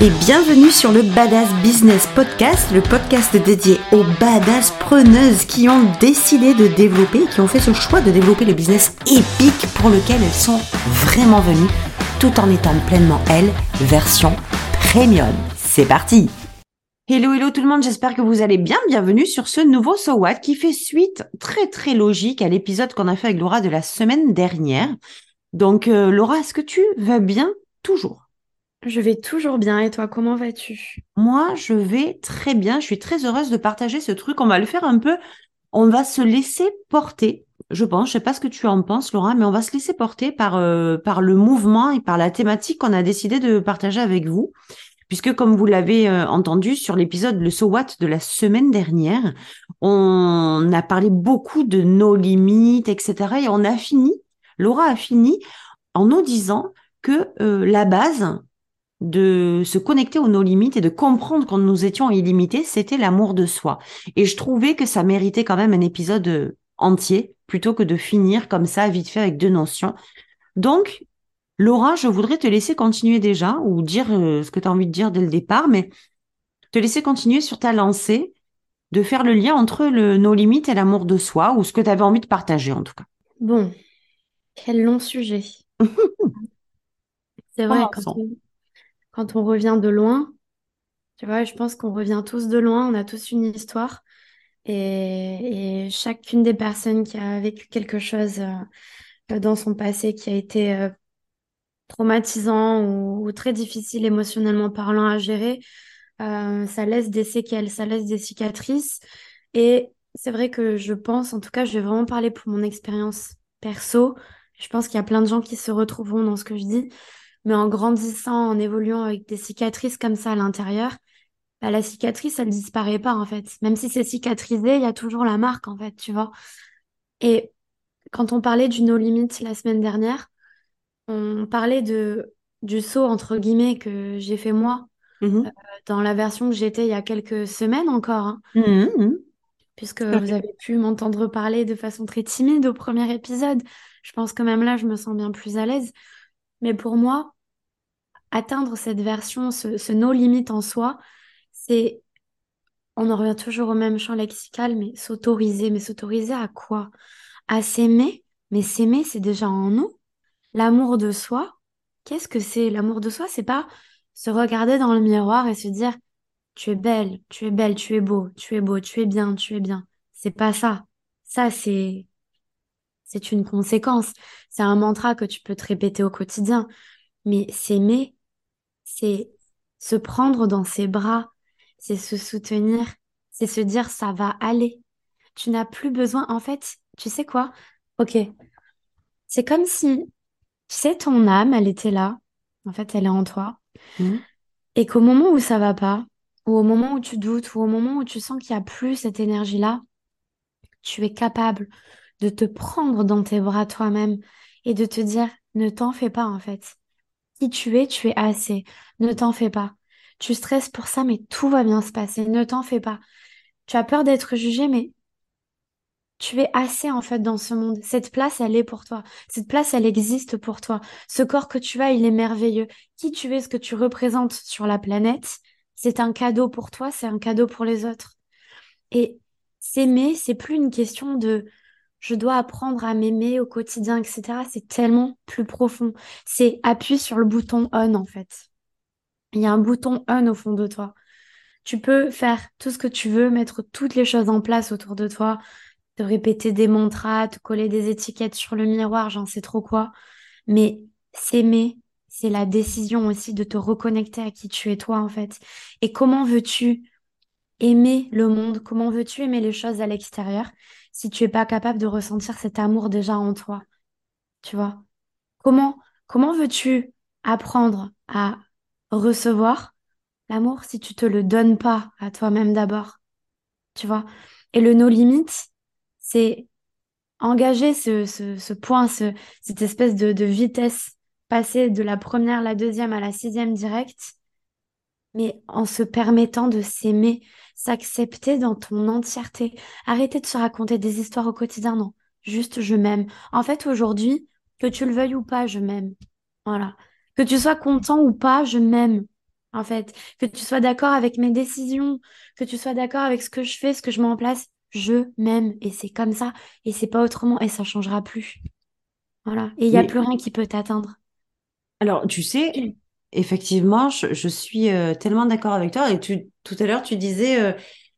et bienvenue sur le Badass Business Podcast, le podcast dédié aux badass preneuses qui ont décidé de développer, qui ont fait ce choix de développer le business épique pour lequel elles sont vraiment venues, tout en étant pleinement elles, version premium. C'est parti Hello, hello tout le monde, j'espère que vous allez bien. Bienvenue sur ce nouveau So What qui fait suite très très logique à l'épisode qu'on a fait avec Laura de la semaine dernière. Donc euh, Laura, est-ce que tu vas bien toujours? Je vais toujours bien et toi, comment vas-tu? Moi, je vais très bien. Je suis très heureuse de partager ce truc. On va le faire un peu. On va se laisser porter. Je pense, je sais pas ce que tu en penses, Laura, mais on va se laisser porter par euh, par le mouvement et par la thématique qu'on a décidé de partager avec vous, puisque comme vous l'avez euh, entendu sur l'épisode le So What de la semaine dernière, on a parlé beaucoup de nos limites, etc. Et on a fini, Laura a fini en nous disant que euh, la base, de se connecter aux nos limites et de comprendre quand nous étions illimités, c'était l'amour de soi. Et je trouvais que ça méritait quand même un épisode euh, entier plutôt que de finir comme ça vite fait avec deux notions. Donc, Laura, je voudrais te laisser continuer déjà ou dire euh, ce que tu as envie de dire dès le départ, mais te laisser continuer sur ta lancée, de faire le lien entre le, nos limites et l'amour de soi ou ce que tu avais envie de partager en tout cas. Bon, quel long sujet. C'est vrai, quand quand on revient de loin, tu vois, je pense qu'on revient tous de loin, on a tous une histoire. Et, chacune des personnes qui a vécu quelque chose euh, dans son passé qui a été euh, traumatisant ou, très difficile émotionnellement parlant à gérer, euh, ça laisse des séquelles, ça laisse des cicatrices. Et c'est vrai que je pense, en tout cas, je vais vraiment parler pour mon expérience perso. Je pense qu'il y a plein de gens qui se retrouveront dans ce que je dis. Mais en grandissant, en évoluant avec des cicatrices comme ça à l'intérieur, bah, la cicatrice, elle disparaît pas en fait. Même si c'est cicatrisé, il y a toujours la marque en fait, tu vois. Et quand on parlait du no limit la semaine dernière, on parlait de du saut entre guillemets que j'ai fait moi mmh euh, dans la version que j'étais il y a quelques semaines encore. Hein. Mmh mmh Puisque vous avez pu m'entendre parler de façon très timide au premier épisode. Je pense que même là, je me sens bien plus à l'aise. Mais pour moi, atteindre cette version, ce, no limite en soi, c'est, on en revient toujours au même champ lexical, mais s'autoriser. Mais s'autoriser à quoi? À s'aimer. Mais s'aimer, c'est déjà en nous. L'amour de soi, qu'est-ce que c'est? L'amour de soi, c'est pas se regarder dans le miroir et se dire tu es belle, tu es belle, tu es beau, tu es beau, tu es bien, tu es bien. C'est pas ça. Ça, c'est c'est une conséquence. C'est un mantra que tu peux te répéter au quotidien. Mais s'aimer, c'est se prendre dans ses bras, c'est se soutenir, c'est se dire ça va aller. Tu n'as plus besoin. En fait, tu sais quoi? Ok. C'est comme si, tu sais, ton âme, elle était là. En fait, elle est en toi. Mmh. Et qu'au moment où ça va pas, ou au moment où tu doutes, ou au moment où tu sens qu'il n'y a plus cette énergie-là, tu es capable de te prendre dans tes bras toi-même et de te dire ne t'en fais pas en fait. Qui tu es, tu es assez. Ne t'en fais pas. Tu stresses pour ça, mais tout va bien se passer. Ne t'en fais pas. Tu as peur d'être jugé, mais tu es assez en fait dans ce monde. Cette place, elle est pour toi. Cette place, elle existe pour toi. Ce corps que tu as, il est merveilleux. Qui tu es, ce que tu représentes sur la planète, c'est un cadeau pour toi, c'est un cadeau pour les autres. Et s'aimer, c'est plus une question de je dois apprendre à m'aimer au quotidien, etc. C'est tellement plus profond. C'est appuie sur le bouton on en fait. Il y a un bouton on au fond de toi. Tu peux faire tout ce que tu veux, mettre toutes les choses en place autour de toi, te répéter des mantras, te coller des étiquettes sur le miroir, j'en sais trop quoi. Mais s'aimer, c'est la décision aussi de te reconnecter à qui tu es toi en fait. Et comment veux-tu aimer le monde? Comment veux-tu aimer les choses à l'extérieur? Si tu es pas capable de ressentir cet amour déjà en toi Tu vois. Comment comment veux-tu apprendre à recevoir l'amour si tu te le donnes pas à toi-même d'abord Tu vois? Et le no limit, c'est engager ce, ce, point, ce, cette espèce de, de vitesse, passer de la première, la deuxième à la sixième directe, mais en se permettant de s'aimer, s'accepter dans ton entièreté. Arrêter de se raconter des histoires au quotidien, non. Juste je m'aime. En fait, aujourd'hui, que tu le veuilles ou pas, je m'aime. Voilà. Que tu sois content ou pas, je m'aime. en fait. Que tu sois d'accord avec mes décisions, que tu sois d'accord avec ce que je fais, ce que je mets en place. Je m'aime et c'est comme ça et c'est pas autrement et ça changera plus. Voilà. Et il n'y a Mais plus rien qui peut t'atteindre. alors, tu sais, effectivement, je, je suis euh, tellement d'accord avec toi. Et tu, tout à l'heure, tu disais, euh,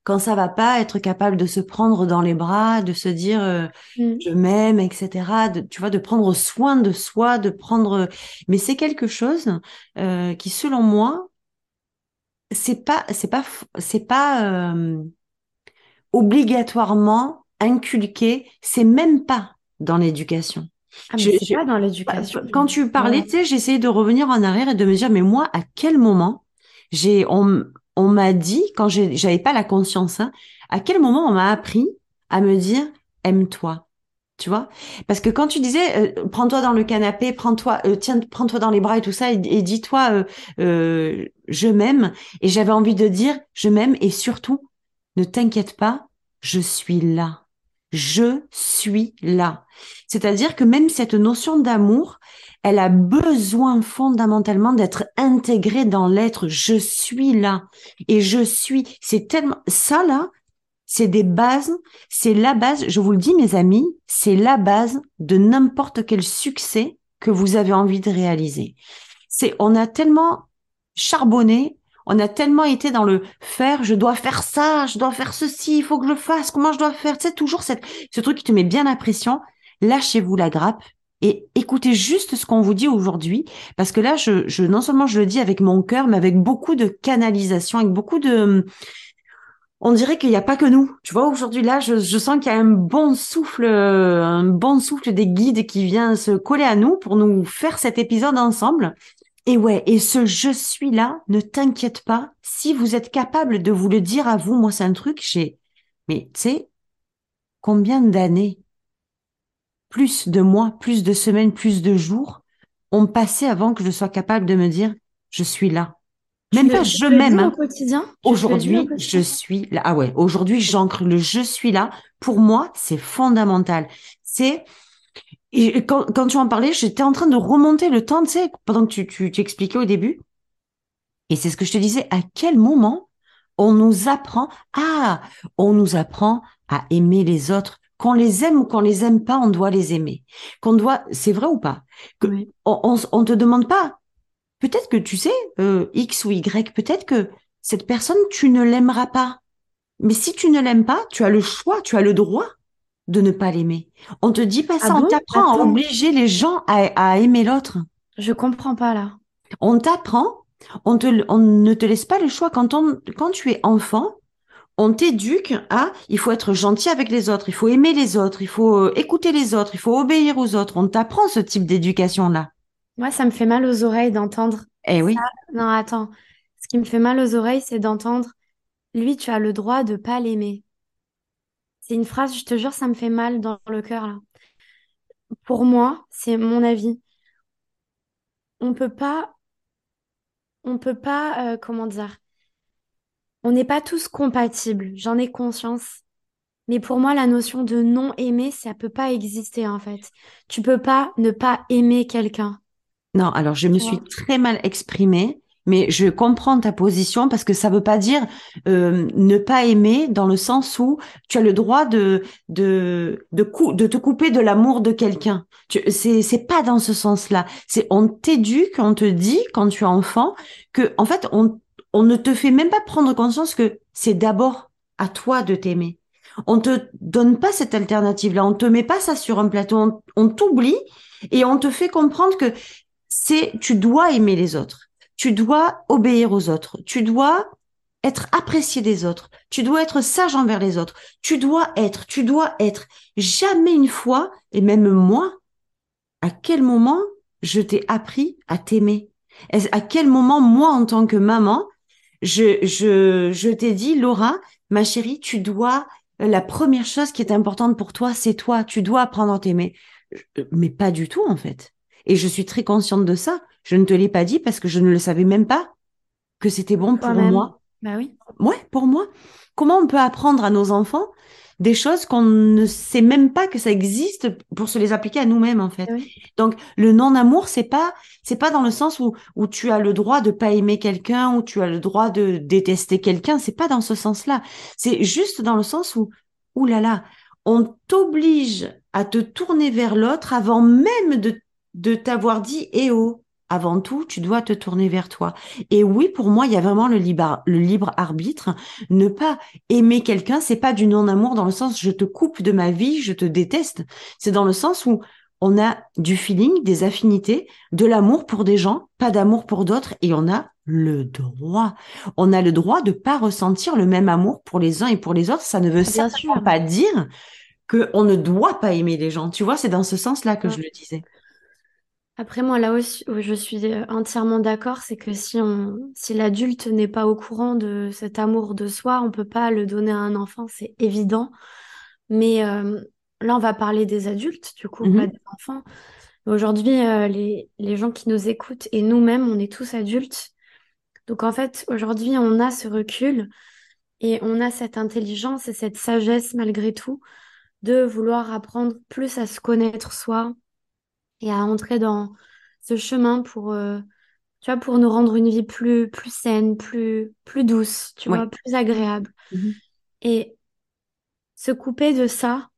quand ça va pas, être capable de se prendre dans les bras, de se dire, euh, Mm. je m'aime, etc. De, tu vois, de prendre soin de soi, de prendre. Mais c'est quelque chose euh, qui, selon moi, c'est pas, c'est pas, c'est pas euh, obligatoirement inculqué. C'est même pas dans l'éducation. Ah, mais Je, pas dans bah, l'éducation. Quand tu parlais, tu sais, j'essayais de revenir en arrière et de me dire, mais moi, à quel moment j'ai, on, on m'a dit, quand j'avais pas la conscience, hein, à quel moment on m'a appris à me dire, aime-toi. Tu vois? Parce que quand tu disais, euh, prends-toi dans le canapé, prends-toi, euh, tiens, prends-toi dans les bras et tout ça, et, et dis-toi, euh, je m'aime. Et j'avais envie de dire, je m'aime et surtout, ne t'inquiète pas, je suis là. Je suis là. C'est-à-dire que même cette notion d'amour, elle a besoin fondamentalement d'être intégrée dans l'être. Je suis là. Et je suis. C'est tellement, ça là, c'est des bases, c'est la base, je vous le dis mes amis, c'est la base de n'importe quel succès que vous avez envie de réaliser. C'est, on a tellement charbonné, on a tellement été dans le faire, je dois faire ça, je dois faire ceci, il faut que je le fasse, comment je dois faire, tu sais, toujours cette, ce truc qui te met bien la pression. Lâchez-vous la grappe et écoutez juste ce qu'on vous dit aujourd'hui, parce que là, je, non seulement je le dis avec mon cœur, mais avec beaucoup de canalisation, avec beaucoup de, on dirait qu'il n'y a pas que nous. Tu vois, aujourd'hui, là, je, je sens qu'il y a un bon souffle, euh, un bon souffle des guides qui vient se coller à nous pour nous faire cet épisode ensemble. Et ouais, et ce je suis là, ne t'inquiète pas, si vous êtes capable de vous le dire à vous, moi c'est un truc, j'ai, mais tu sais, combien d'années, plus de mois, plus de semaines, plus de jours ont passé avant que je sois capable de me dire, je suis là. Même pas je m'aime, au hein. quotidien? Aujourd'hui, je suis là. Ah ouais, aujourd'hui, j'ancre le je suis là. Pour moi, c'est fondamental. C'est, et quand, quand tu en parlais, j'étais en train de remonter le temps, tu sais, pendant que tu, tu, tu expliquais au début. Et c'est ce que je te disais, à quel moment on nous apprend, ah, on nous apprend à aimer les autres. Qu'on les aime ou qu'on les aime pas, on doit les aimer. Qu'on doit, c'est vrai ou pas? Que Oui. on, on, on te demande pas. Peut-être que tu sais, euh, X ou Y, peut-être que cette personne, tu ne l'aimeras pas. Mais si tu ne l'aimes pas, tu as le choix, tu as le droit de ne pas l'aimer. On te dit pas Ah ça, on bon? t'apprend à obliger les gens à, à aimer l'autre. je comprends pas là. On t'apprend, on te, on ne te laisse pas le choix. Quand on, quand tu es enfant, on t'éduque à, il faut être gentil avec les autres, il faut aimer les autres, il faut euh, écouter les autres, il faut obéir aux autres. On t'apprend ce type d'éducation-là. Moi, ça me fait mal aux oreilles d'entendre Eh oui. Non, attends. Ce qui me fait mal aux oreilles, c'est d'entendre, lui, tu as le droit de pas l'aimer. C'est une phrase, je te jure, ça me fait mal dans le cœur là. Pour moi, c'est mon avis. On peut pas, on peut pas, euh, comment dire, on n'est pas tous compatibles. J'en ai conscience. Mais pour moi, la notion de non aimer, ça peut pas exister en fait. Tu peux pas ne pas aimer quelqu'un. Non, alors je me suis très mal exprimée, mais je comprends ta position parce que ça veut pas dire euh, ne pas aimer dans le sens où tu as le droit de de de, cou- de te couper de l'amour de quelqu'un. C'est c'est pas dans ce sens-là. C'est on t'éduque, on te dit quand tu es enfant que en fait on on ne te fait même pas prendre conscience que c'est d'abord à toi de t'aimer. On te donne pas cette alternative-là, on te met pas ça sur un plateau, on, on t'oublie et on te fait comprendre que c'est tu dois aimer les autres, tu dois obéir aux autres, tu dois être apprécié des autres, tu dois être sage envers les autres, tu dois être, tu dois être. Jamais une fois, et même moi, à quel moment je t'ai appris à t'aimer? À quel moment, moi, en tant que maman, je, je, je t'ai dit, Laura, ma chérie, tu dois, la première chose qui est importante pour toi, c'est toi, tu dois apprendre à t'aimer. Je- Mais pas du tout, en fait. Et je suis très consciente de ça. Je ne te l'ai pas dit parce que je ne le savais même pas que c'était bon pour moi Bah oui. Ouais, pour moi. Comment on peut apprendre à nos enfants des choses qu'on ne sait même pas que ça existe pour se les appliquer à nous-mêmes en fait. Oui. Donc le non-amour c'est pas c'est pas dans le sens où où tu as le droit de pas aimer quelqu'un ou tu as le droit de détester quelqu'un, c'est pas dans ce sens-là. C'est juste dans le sens où là là, on t'oblige à te tourner vers l'autre avant même de de t'avoir dit eh oh avant tout, tu dois te tourner vers toi. Et oui, pour moi, il y a vraiment le libre, le libre arbitre. Ne pas aimer quelqu'un, c'est pas du non-amour dans le sens je te coupe de ma vie, je te déteste. C'est dans le sens où on a du feeling, des affinités, de l'amour pour des gens, pas d'amour pour d'autres, et on a le droit. On a le droit de pas ressentir le même amour pour les uns et pour les autres. Ça ne veut Bien certainement sûr. pas dire que on ne doit pas aimer les gens. Tu vois, c'est dans ce sens-là que Ouais. je le disais. Après, moi, là aussi, où je suis euh, entièrement d'accord, c'est que si on, si l'adulte n'est pas au courant de cet amour de soi, on peut pas le donner à un enfant, c'est évident. Mais euh, là, on va parler des adultes, du coup, pas Mhm. des enfants. Aujourd'hui, euh, les, les gens qui nous écoutent et nous-mêmes, on est tous adultes. Donc, en fait, aujourd'hui, on a ce recul et on a cette intelligence et cette sagesse, malgré tout, de vouloir apprendre plus à se connaître soi et à entrer dans ce chemin pour, euh, tu vois, pour nous rendre une vie plus, plus saine, plus, plus douce, tu Ouais. vois, plus agréable. Mhm. Et se couper de ça,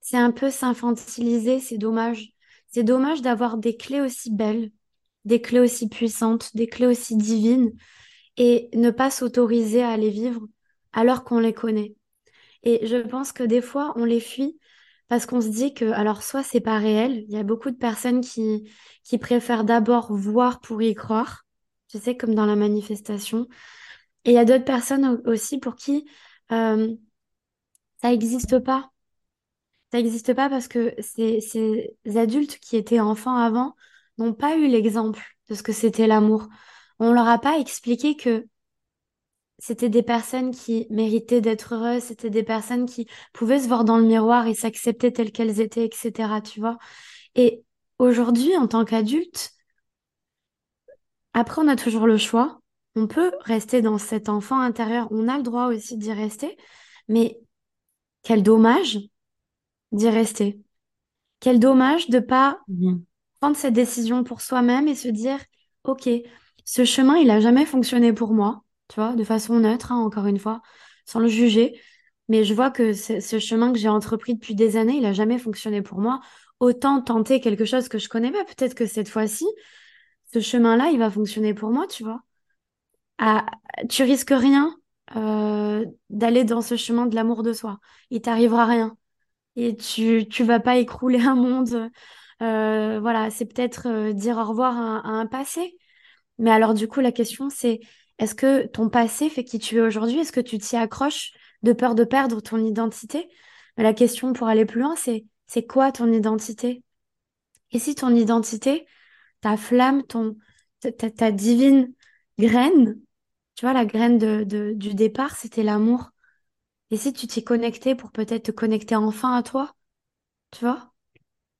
c'est un peu s'infantiliser, c'est dommage. C'est dommage d'avoir des clés aussi belles, des clés aussi puissantes, des clés aussi divines et ne pas s'autoriser à les vivre alors qu'on les connaît. Et je pense que des fois, on les fuit parce qu'on se dit que, alors, soit c'est pas réel, il y a beaucoup de personnes qui, qui préfèrent d'abord voir pour y croire, tu sais, comme dans la manifestation. Et il y a d'autres personnes au- aussi pour qui euh, ça n'existe pas. Ça n'existe pas parce que ces, ces adultes qui étaient enfants avant n'ont pas eu l'exemple de ce que c'était l'amour. On leur a pas expliqué que c'était des personnes qui méritaient d'être heureuses, c'était des personnes qui pouvaient se voir dans le miroir et s'accepter telles qu'elles étaient, etc. Tu vois? Et aujourd'hui, en tant qu'adulte, après, on a toujours le choix. On peut rester dans cet enfant intérieur. On a le droit aussi d'y rester. Mais quel dommage d'y rester. Quel dommage de pas Mhm. prendre cette décision pour soi-même et se dire, OK, ce chemin, il a jamais fonctionné pour moi, tu vois, de façon neutre, hein, encore une fois, sans le juger. Mais je vois que ce, chemin que j'ai entrepris depuis des années, il a jamais fonctionné pour moi. Autant tenter quelque chose que je connais pas. Peut-être que cette fois-ci, ce chemin-là, il va fonctionner pour moi, tu vois. Ah, tu risques rien euh, d'aller dans ce chemin de l'amour de soi. Il t'arrivera rien. Et tu, tu vas pas écrouler un monde. Euh, voilà, c'est peut-être euh, dire au revoir à un passé. Mais alors, du coup, la question, c'est est-ce que ton passé fait qui tu es aujourd'hui? Est-ce que tu t'y accroches de peur de perdre ton identité? La question pour aller plus loin, c'est c'est quoi ton identité? Et si ton identité, ta flamme, ton, ta, divine graine, tu vois, la graine du départ, c'était l'amour. Et si tu t'y connectais pour peut-être te connecter enfin à toi, tu vois?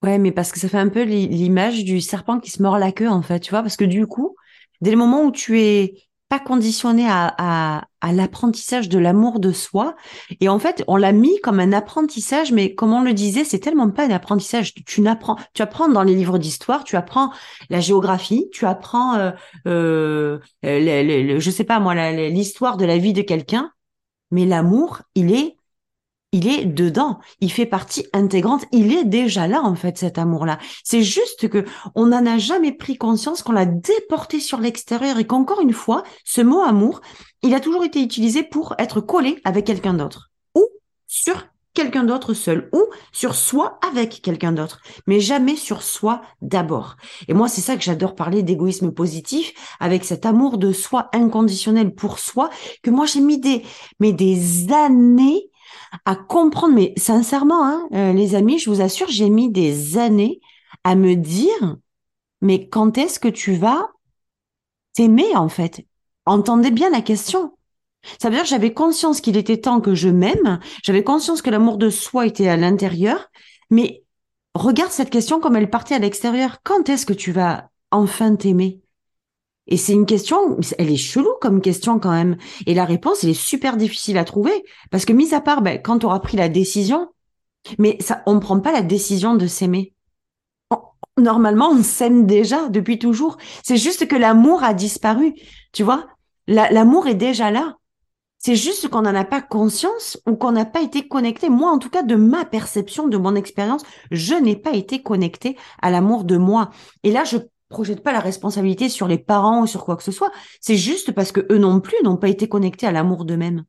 Ouais, mais parce que ça fait un peu l'i- l'image du serpent qui se mord la queue, en fait, tu vois, parce que du coup, dès le moment où tu es pas conditionné à, à, à l'apprentissage de l'amour de soi, et en fait, on l'a mis comme un apprentissage, mais comme on le disait, c'est tellement pas un apprentissage. Tu, n'apprends, tu apprends dans les livres d'histoire, tu apprends la géographie, tu apprends, euh, euh, je sais pas moi, l'histoire de la vie de quelqu'un, mais l'amour, il est il est dedans, il fait partie intégrante, il est déjà là en fait cet amour-là. C'est juste que on n'en a jamais pris conscience, qu'on l'a déporté sur l'extérieur et qu'encore une fois, ce mot amour, il a toujours été utilisé pour être collé avec quelqu'un d'autre. Ou sur quelqu'un d'autre seul. Ou sur soi avec quelqu'un d'autre, mais jamais sur soi d'abord. Et moi, c'est ça que j'adore parler d'égoïsme positif avec cet amour de soi inconditionnel pour soi que moi j'ai mis des mais des années à comprendre, mais sincèrement, hein, euh, les amis, je vous assure, j'ai mis des années à me dire, mais quand est-ce que tu vas t'aimer en fait? Entendez bien la question. Ça veut dire que j'avais conscience qu'il était temps que je m'aime, j'avais conscience que l'amour de soi était à l'intérieur, mais regarde cette question comme elle partait à l'extérieur. Quand est-ce que tu vas enfin t'aimer? Et c'est une question, elle est chelou comme question quand même. Et la réponse, elle est super difficile à trouver. Parce que, mis à part, ben, quand tu auras pris la décision, mais ça, on ne prend pas la décision de s'aimer. Normalement, on s'aime déjà depuis toujours. C'est juste que l'amour a disparu. Tu vois, l'amour est déjà là. C'est juste qu'on n'en a pas conscience ou qu'on n'a pas été connecté. Moi, en tout cas, de ma perception, de mon expérience, je n'ai pas été connecté à l'amour de moi. Et là, je projette pas la responsabilité sur les parents ou sur quoi que ce soit. C'est juste parce que eux non plus n'ont pas été connectés à l'amour d'eux-mêmes.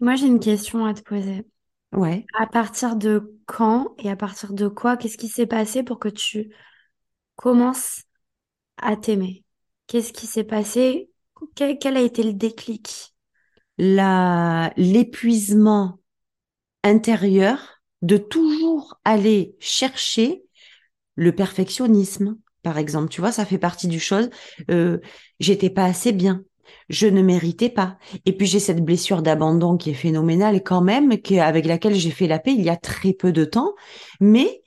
Moi, j'ai une question à te poser. Ouais. À partir de quand et à partir de quoi, qu'est-ce qui s'est passé pour que tu commences à t'aimer? Qu'est-ce qui s'est passé? Quel, quel, a été le déclic? La l'épuisement intérieur de toujours aller chercher le perfectionnisme, par exemple. Tu vois, ça fait partie du chose. Euh, J'étais pas assez bien. Je ne méritais pas. Et puis j'ai cette blessure d'abandon qui est phénoménale quand même, avec laquelle j'ai fait la paix il y a très peu de temps, mais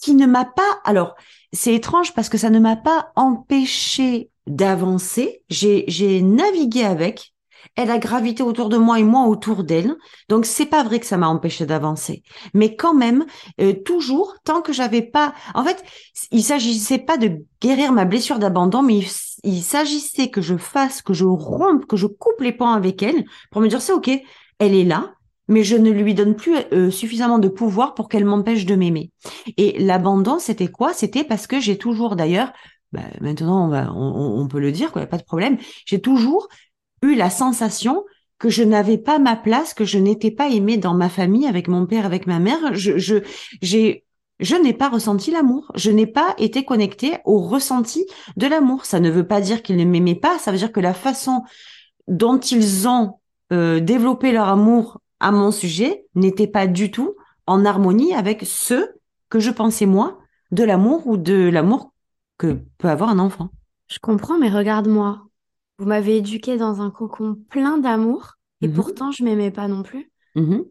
qui ne m'a pas. Alors, c'est étrange parce que ça ne m'a pas empêché d'avancer. J'ai navigué avec, elle a gravité autour de moi et moi autour d'elle. Donc c'est pas vrai que ça m'a empêché d'avancer, mais quand même euh, toujours tant que j'avais pas. En fait, il s'agissait pas de guérir ma blessure d'abandon, mais il, s'agissait que je fasse, que je rompe, que je coupe les ponts avec elle pour me dire c'est ok, elle est là. Mais je ne lui donne plus euh, suffisamment de pouvoir pour qu'elle m'empêche de m'aimer. Et l'abandon, c'était quoi? C'était parce que j'ai toujours, d'ailleurs, bah, maintenant on, va, on, peut le dire, quoi, pas de problème. J'ai toujours la sensation que je n'avais pas ma place, que je n'étais pas aimée dans ma famille avec mon père, avec ma mère. Je, je n'ai pas ressenti l'amour. Je n'ai pas été connectée au ressenti de l'amour. Ça ne veut pas dire qu'ils ne m'aimaient pas. Ça veut dire que la façon dont ils ont euh, développé leur amour à mon sujet n'était pas du tout en harmonie avec ce que je pensais moi de l'amour ou de l'amour que peut avoir un enfant. Je comprends, mais regarde-moi. Vous m'avez éduqué dans un cocon plein d'amour et mhm. pourtant je m'aimais pas non plus. Mhm.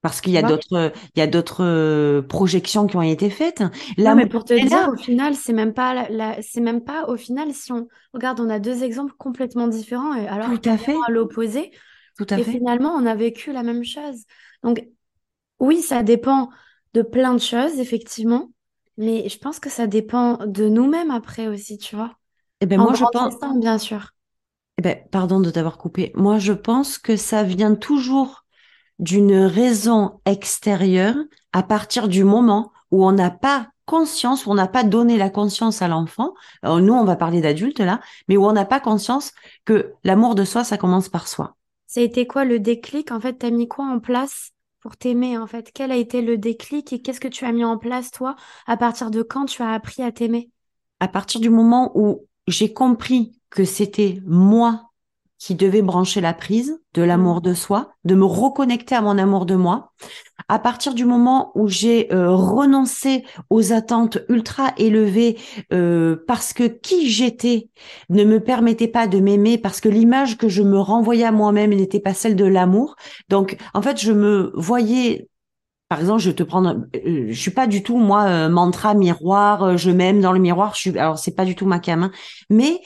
Parce qu'il y a d'autres, il y a d'autres euh, projections qui ont été faites. Là, mais pour te dire, au final, c'est même pas, c'est même pas au final. Si on regarde, on a deux exemples complètement différents, et alors Tout à fait. à l'opposé. Tout à et finalement, on a vécu la même chose. Donc, oui, ça dépend de plein de choses, effectivement, mais je pense que ça dépend de nous-mêmes après aussi, tu vois. Eh ben, moi, je pense. bien sûr. Eh ben, pardon de t'avoir coupé. Moi, je pense que ça vient toujours d'une raison extérieure à partir du moment où on n'a pas conscience, où on n'a pas donné la conscience à l'enfant. Nous, on va parler d'adultes là, mais où on n'a pas conscience que l'amour de soi, ça commence par soi. Ça a été quoi le déclic? En fait, t'as mis quoi en place pour t'aimer En fait, quel a été le déclic et qu'est-ce que tu as mis en place toi À partir de quand tu as appris à t'aimer? À partir du moment où j'ai compris que c'était moi qui devais brancher la prise de l'amour de soi, de me reconnecter à mon amour de moi. À partir du moment où j'ai euh, renoncé aux attentes ultra élevées euh, parce que qui j'étais ne me permettait pas de m'aimer, parce que l'image que je me renvoyais à moi-même n'était pas celle de l'amour. Donc, en fait, je me voyais par exemple, je te prends, euh, je suis pas du tout moi euh, mantra miroir, euh, je m'aime dans le miroir. Je suis, alors c'est pas du tout ma cam, hein. mais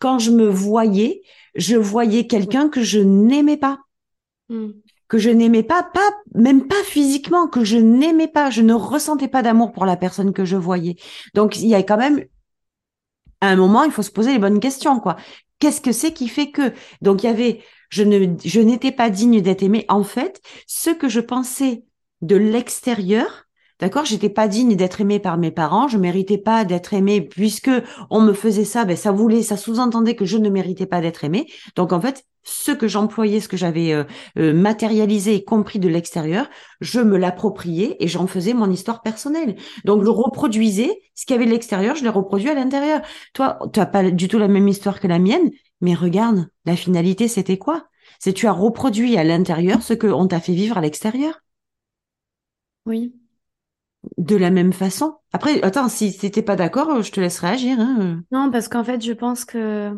quand je me voyais, je voyais quelqu'un que je n'aimais pas, hmm. que je n'aimais pas, pas même pas physiquement, que je n'aimais pas, je ne ressentais pas d'amour pour la personne que je voyais. Donc il y a quand même à un moment, il faut se poser les bonnes questions, quoi. Qu'est-ce que c'est qui fait que Donc il y avait je n'étais pas digne d'être aimée. En fait, ce que je pensais de l'extérieur, d'accord, j'étais pas digne d'être aimée par mes parents, je méritais pas d'être aimée puisque on me faisait ça, ben ça voulait, ça sous-entendait que je ne méritais pas d'être aimée. Donc en fait, ce que j'employais, ce que j'avais euh, euh, matérialisé et compris de l'extérieur, je me l'appropriais et j'en faisais mon histoire personnelle. Donc je reproduisais ce qu'il y avait de l'extérieur, je l'ai reproduit à l'intérieur. Toi, tu n'as pas du tout la même histoire que la mienne, mais regarde, la finalité, c'était quoi? C'est tu as reproduit à l'intérieur ce qu'on t'a fait vivre à l'extérieur. Oui. De la même façon. Après, attends, si t'étais pas d'accord, je te laisserai agir. Hein. Non, parce qu'en fait, je pense que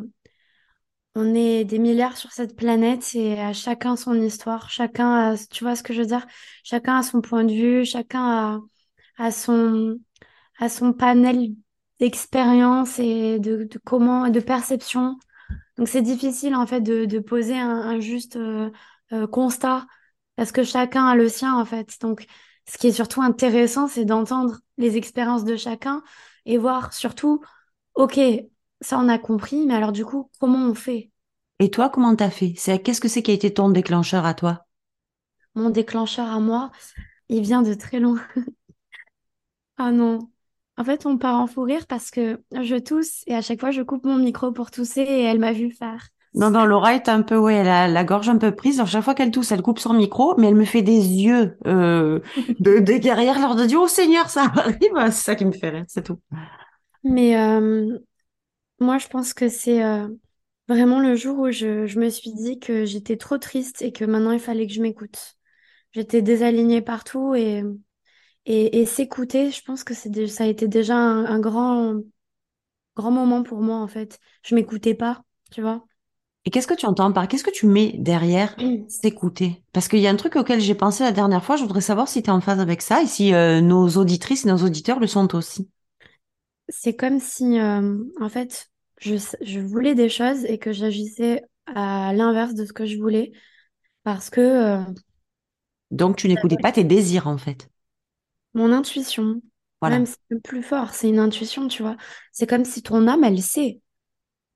on est des milliards sur cette planète et à chacun son histoire, chacun a, tu vois ce que je veux dire, chacun a son point de vue, chacun a, a son, a son panel d'expérience et de, de comment, de perception. Donc c'est difficile en fait de, de poser un, un juste euh, euh, constat parce que chacun a le sien en fait. Donc ce qui est surtout intéressant, c'est d'entendre les expériences de chacun et voir surtout, ok, ça on a compris, mais alors du coup, comment on fait? Et toi, comment t'as fait? C'est, qu'est-ce que c'est qui a été ton déclencheur à toi? Mon déclencheur à moi, il vient de très loin. Ah non. En fait, on part en fou rire parce que je tousse et à chaque fois, je coupe mon micro pour tousser et elle m'a vu faire. Non, non, Laura est un peu, ouais, elle a la gorge un peu prise. Alors, chaque fois qu'elle tousse, elle coupe son micro, mais elle me fait des yeux euh, de, de guerrière, leur de dire, oh Seigneur, ça arrive. C'est ça qui me fait rire, c'est tout. Mais euh, moi, je pense que c'est euh, vraiment le jour où je, je me suis dit que j'étais trop triste et que maintenant, il fallait que je m'écoute. J'étais désalignée partout et, et, et s'écouter, je pense que c'est ça a été déjà un, un grand, grand moment pour moi, en fait. Je m'écoutais pas, tu vois. Et qu'est-ce que tu entends par, qu'est-ce que tu mets derrière s'écouter? Parce qu'il y a un truc auquel j'ai pensé la dernière fois, je voudrais savoir si tu es en phase avec ça et si euh, nos auditrices et nos auditeurs le sont aussi. C'est comme si, euh, en fait, je voulais des choses et que j'agissais à l'inverse de ce que je voulais parce que euh, Donc, tu n'écoutais pas tes désirs, en fait. Mon intuition, même Voilà. c'est le plus fort, c'est une intuition, tu vois. C'est comme si ton âme, elle sait.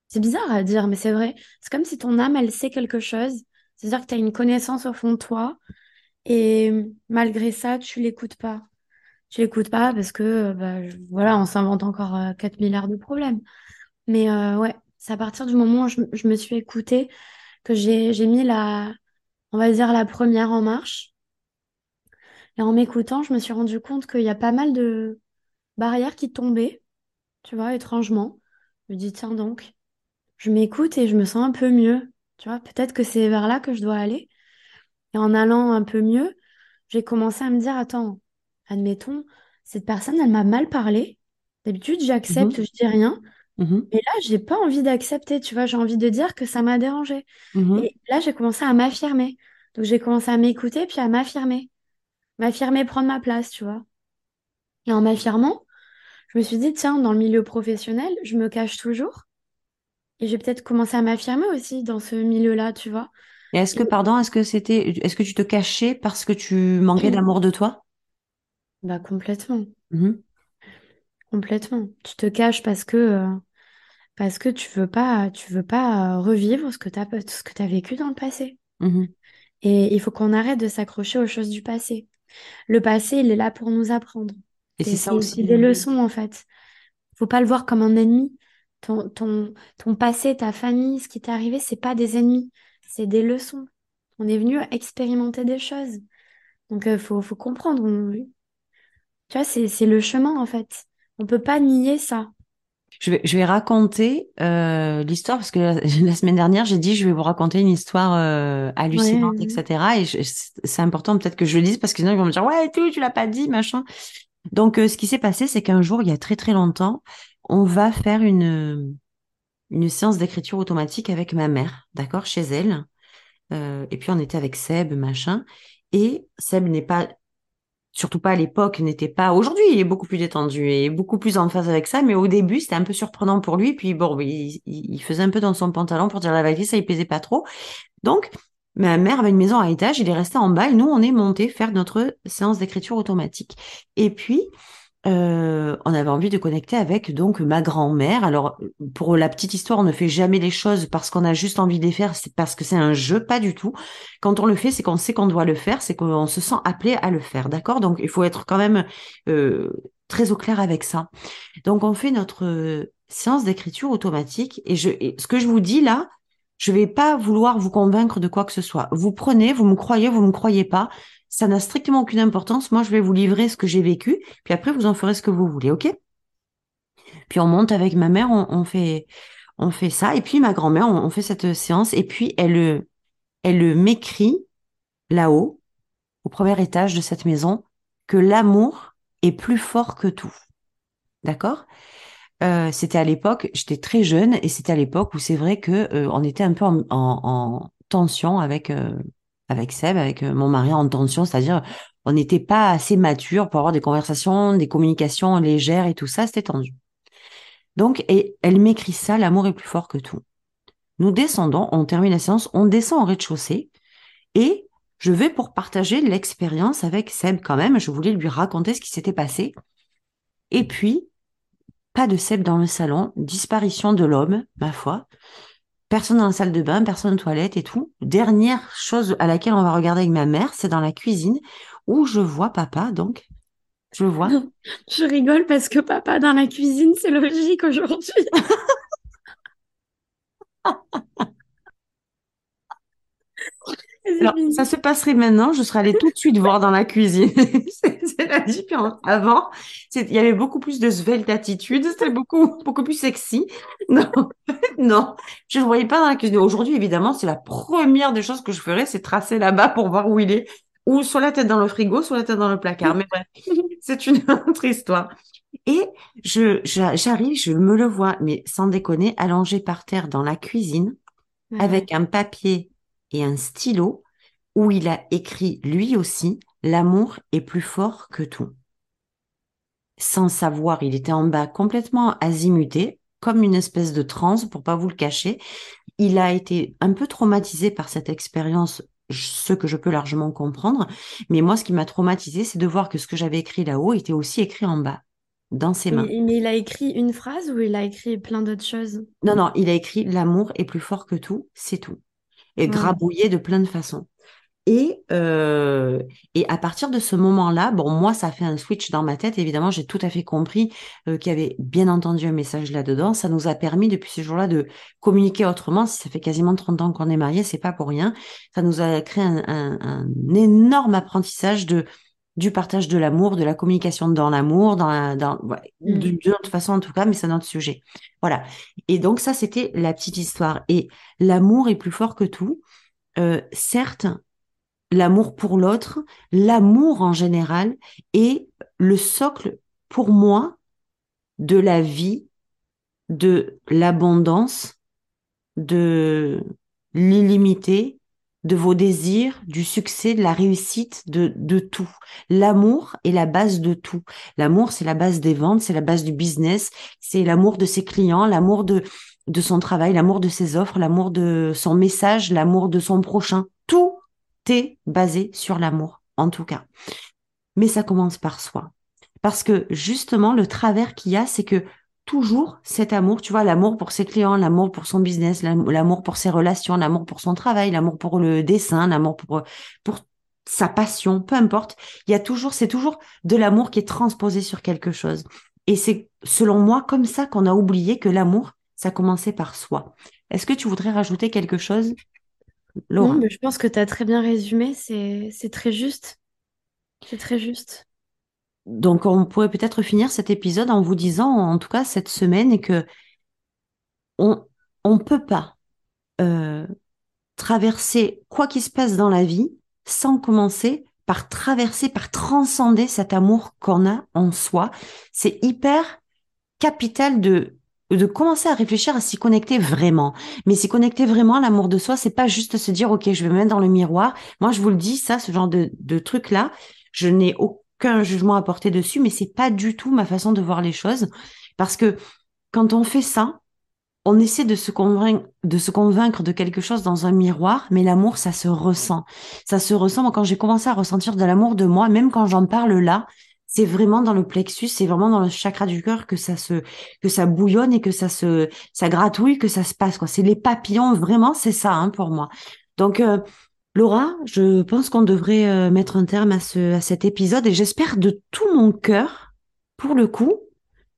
C'est bizarre à dire, mais c'est vrai. C'est comme si ton âme, elle sait quelque chose. C'est-à-dire que tu as une connaissance au fond de toi et malgré ça, tu l'écoutes pas. Tu l'écoutes pas parce que, euh, bah, je- voilà, on s'invente encore euh, 4 milliards de problèmes. Mais euh, ouais, c'est à partir du moment où je, je me suis écoutée que j'ai, j'ai mis la, on va dire, la première en marche. Et en m'écoutant, je me suis rendu compte qu'il y a pas mal de barrières qui tombaient, tu vois, étrangement. Je me dis, tiens donc, je m'écoute et je me sens un peu mieux. Tu vois, peut-être que c'est vers là que je dois aller. Et en allant un peu mieux, j'ai commencé à me dire, attends, admettons, cette personne, elle m'a mal parlé. D'habitude, j'accepte, Mhm, je dis rien. mhm, Mais là, j'ai pas envie d'accepter, tu vois, j'ai envie de dire que ça m'a dérangé. mhm. Et là, j'ai commencé à m'affirmer. Donc, j'ai commencé à m'écouter puis à m'affirmer. M'affirmer, prendre ma place, tu vois. Et en m'affirmant, je me suis dit, tiens, dans le milieu professionnel, je me cache toujours. Et j'ai peut-être commencé à m'affirmer aussi dans ce milieu-là, tu vois. Et est-ce que, pardon, est-ce que c'était, est-ce que tu te cachais parce que tu manquais d'amour de toi? Bah, complètement. Mhm, Complètement. Tu te caches parce que, euh, parce que tu veux pas, tu veux pas euh, revivre ce que t'as, ce que t'as vécu dans le passé. mhm. Et il faut qu'on arrête de s'accrocher aux choses du passé. Le passé, il est là pour nous apprendre. Et c'est ça aussi. des leçons, en fait. Faut pas le voir comme un ennemi. Ton, ton, ton passé, ta famille, ce qui t'est arrivé, c'est pas des ennemis, c'est des leçons. On est venu expérimenter des choses. Donc, il faut, faut comprendre. On- tu vois, c'est, c'est le chemin, en fait. On peut pas nier ça. Je vais, je vais raconter euh, l'histoire parce que la, la semaine dernière, j'ai dit je vais vous raconter une histoire euh, hallucinante, Ouais. etc. Et c'est important peut-être que je le dise parce que sinon ils vont me dire ouais, tout, tu l'as pas dit, machin. Donc euh, ce qui s'est passé, c'est qu'un jour, il y a très très longtemps, on va faire une une séance d'écriture automatique avec ma mère, d'accord, chez elle. Euh, et puis on était avec Seb, machin. Et Seb n'est pas surtout pas à l'époque, n'était pas. Aujourd'hui, il est beaucoup plus détendu et beaucoup plus en phase avec ça, mais au début, c'était un peu surprenant pour lui. Puis bon, il, il- faisait un peu dans son pantalon pour dire la vérité, ça il plaisait pas trop. Donc, ma mère avait une maison à étage, il est resté en bas et nous, on est monté faire notre séance d'écriture automatique. Et puis, euh, on avait envie de connecter avec donc ma grand-mère. Alors pour la petite histoire, on ne fait jamais les choses parce qu'on a juste envie de les faire, c'est parce que c'est un jeu, pas du tout. Quand on le fait, c'est qu'on sait qu'on doit le faire, c'est qu'on se sent appelé à le faire, d'accord? Donc il faut être quand même euh, très au clair avec ça. Donc on fait notre euh, séance d'écriture automatique et je et ce que je vous dis là, je vais pas vouloir vous convaincre de quoi que ce soit. Vous prenez, vous me croyez, vous me croyez pas. Ça n'a strictement aucune importance. Moi, je vais vous livrer ce que j'ai vécu, puis après, vous en ferez ce que vous voulez, ok? Puis on monte avec ma mère, on, fait, on fait ça, et puis ma grand-mère, on, fait cette séance, et puis elle, elle m'écrit là-haut, au premier étage de cette maison, que l'amour est plus fort que tout. D'accord? Euh, c'était à l'époque, j'étais très jeune, et c'était à l'époque où c'est vrai que euh, on était un peu en tension avec euh, avec Seb, avec euh, mon mari en tension, c'est-à-dire on n'était pas assez mature pour avoir des conversations, des communications légères et tout ça, c'était tendu. Donc, et elle m'écrit ça, l'amour est plus fort que tout. Nous descendons, on termine la séance, on descend au rez-de-chaussée et je vais pour partager l'expérience avec Seb quand même. Je voulais lui raconter ce qui s'était passé. Et puis, pas de Seb dans le salon, disparition de l'homme, ma foi. Personne dans la salle de bain, personne aux toilettes et tout. Dernière chose à laquelle on va regarder avec ma mère, c'est dans la cuisine où je vois papa, donc. Je vois. Je rigole parce que papa dans la cuisine, c'est logique aujourd'hui. Alors, ça se passerait maintenant, je serais allée tout de suite voir dans la cuisine. c'est la différence. Avant, il y avait beaucoup plus de svelte attitude, c'était beaucoup, beaucoup plus sexy. Non, non, je ne voyais pas dans la cuisine. Aujourd'hui, évidemment, c'est la première des choses que je ferais, c'est tracer là-bas pour voir où il est. Ou soit la tête dans le frigo, soit la tête dans le placard. Mais bref, c'est une autre histoire. Et je, j'arrive, je me le vois, mais sans déconner, allongé par terre dans la cuisine, avec un papier et un stylo où il a écrit lui aussi L'amour est plus fort que tout. Sans savoir, il était en bas complètement azimuté, comme une espèce de transe, pour pas vous le cacher. Il a été un peu traumatisé par cette expérience, ce que je peux largement comprendre. Mais moi, ce qui m'a traumatisé, c'est de voir que ce que j'avais écrit là-haut était aussi écrit en bas, dans ses mains. Mais, il a écrit une phrase ou il a écrit plein d'autres choses? Non, non, il a écrit L'amour est plus fort que tout, c'est tout et grabouillé de plein de façons. Et, euh, et à partir de ce moment-là, bon, moi, ça a fait un switch dans ma tête. Évidemment, j'ai tout à fait compris euh, qu'il y avait bien entendu un message là-dedans. Ça nous a permis depuis ce jour-là de communiquer autrement. Si ça fait quasiment 30 ans qu'on est mariés, c'est pas pour rien. Ça nous a créé un, un, un énorme apprentissage de du partage de l'amour, de la communication dans l'amour, dans, la, dans mmh. d'une autre façon en tout cas, mais c'est notre sujet. Voilà. Et donc ça, c'était la petite histoire. Et l'amour est plus fort que tout. Euh, certes, l'amour pour l'autre, l'amour en général est le socle pour moi de la vie, de l'abondance, de l'illimité, de vos désirs, du succès, de la réussite, de, de tout. L'amour est la base de tout. L'amour, c'est la base des ventes, c'est la base du business, c'est l'amour de ses clients, l'amour de, de son travail, l'amour de ses offres, l'amour de son message, l'amour de son prochain. Tout est basé sur l'amour, en tout cas. Mais ça commence par soi. Parce que justement, le travers qu'il y a, c'est que toujours cet amour, tu vois, l'amour pour ses clients, l'amour pour son business, l'amour pour ses relations, l'amour pour son travail, l'amour pour le dessin, l'amour pour, pour sa passion, peu importe. Il y a toujours, c'est toujours de l'amour qui est transposé sur quelque chose. Et c'est, selon moi, comme ça qu'on a oublié que l'amour, ça commençait par soi. Est-ce que tu voudrais rajouter quelque chose, Laura? Non, mais je pense que tu as très bien résumé. C'est, c'est très juste. C'est très juste. Donc, on pourrait peut-être finir cet épisode en vous disant, en tout cas cette semaine, que on on peut pas euh, traverser quoi qu'il se passe dans la vie sans commencer par traverser, par transcender cet amour qu'on a en soi. C'est hyper capital de de commencer à réfléchir à s'y connecter vraiment. Mais s'y connecter vraiment à l'amour de soi, c'est pas juste se dire ok, je vais me mettre dans le miroir. Moi, je vous le dis, ça, ce genre de, de truc là, je n'ai aucun qu'un jugement à porter dessus, mais c'est pas du tout ma façon de voir les choses. Parce que quand on fait ça, on essaie de se convaincre, de se convaincre de quelque chose dans un miroir, mais l'amour, ça se ressent. Ça se ressent. Moi, quand j'ai commencé à ressentir de l'amour de moi, même quand j'en parle là, c'est vraiment dans le plexus, c'est vraiment dans le chakra du cœur que ça se, que ça bouillonne et que ça se, ça gratouille, que ça se passe, quoi. C'est les papillons, vraiment, c'est ça, hein, pour moi. Donc, euh, Laura, je pense qu'on devrait euh, mettre un terme à, ce, à cet épisode et j'espère de tout mon cœur, pour le coup,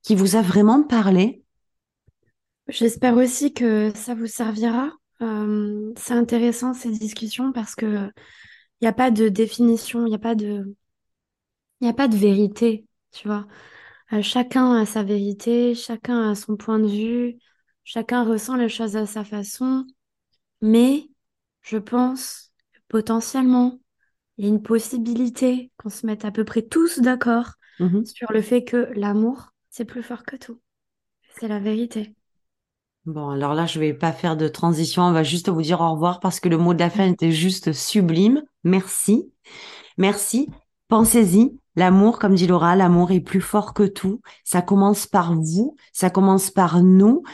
qui vous a vraiment parlé. J'espère aussi que ça vous servira. Euh, c'est intéressant ces discussions parce que il n'y a pas de définition, il n'y a pas de, il a pas de vérité, tu vois. Euh, chacun a sa vérité, chacun a son point de vue, chacun ressent les choses à sa façon, mais je pense potentiellement, il y a une possibilité qu'on se mette à peu près tous d'accord mhm. sur le fait que l'amour, c'est plus fort que tout. C'est la vérité. Bon, alors là, je vais pas faire de transition, on va juste vous dire au revoir parce que le mot de la fin était juste sublime. Merci. Merci. Pensez-y, L'amour, comme dit Laura, l'amour est plus fort que tout. Ça commence par vous, ça commence par nous.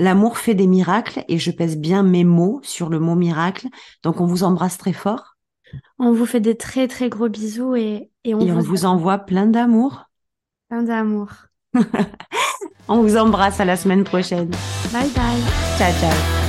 L'amour fait des miracles et je pèse bien mes mots sur le mot miracle. Donc on vous embrasse très fort. On vous fait des très très gros bisous et, et on, et vous, on vous envoie plein d'amour. Plein d'amour. on vous embrasse à la semaine prochaine. Bye bye. Ciao ciao.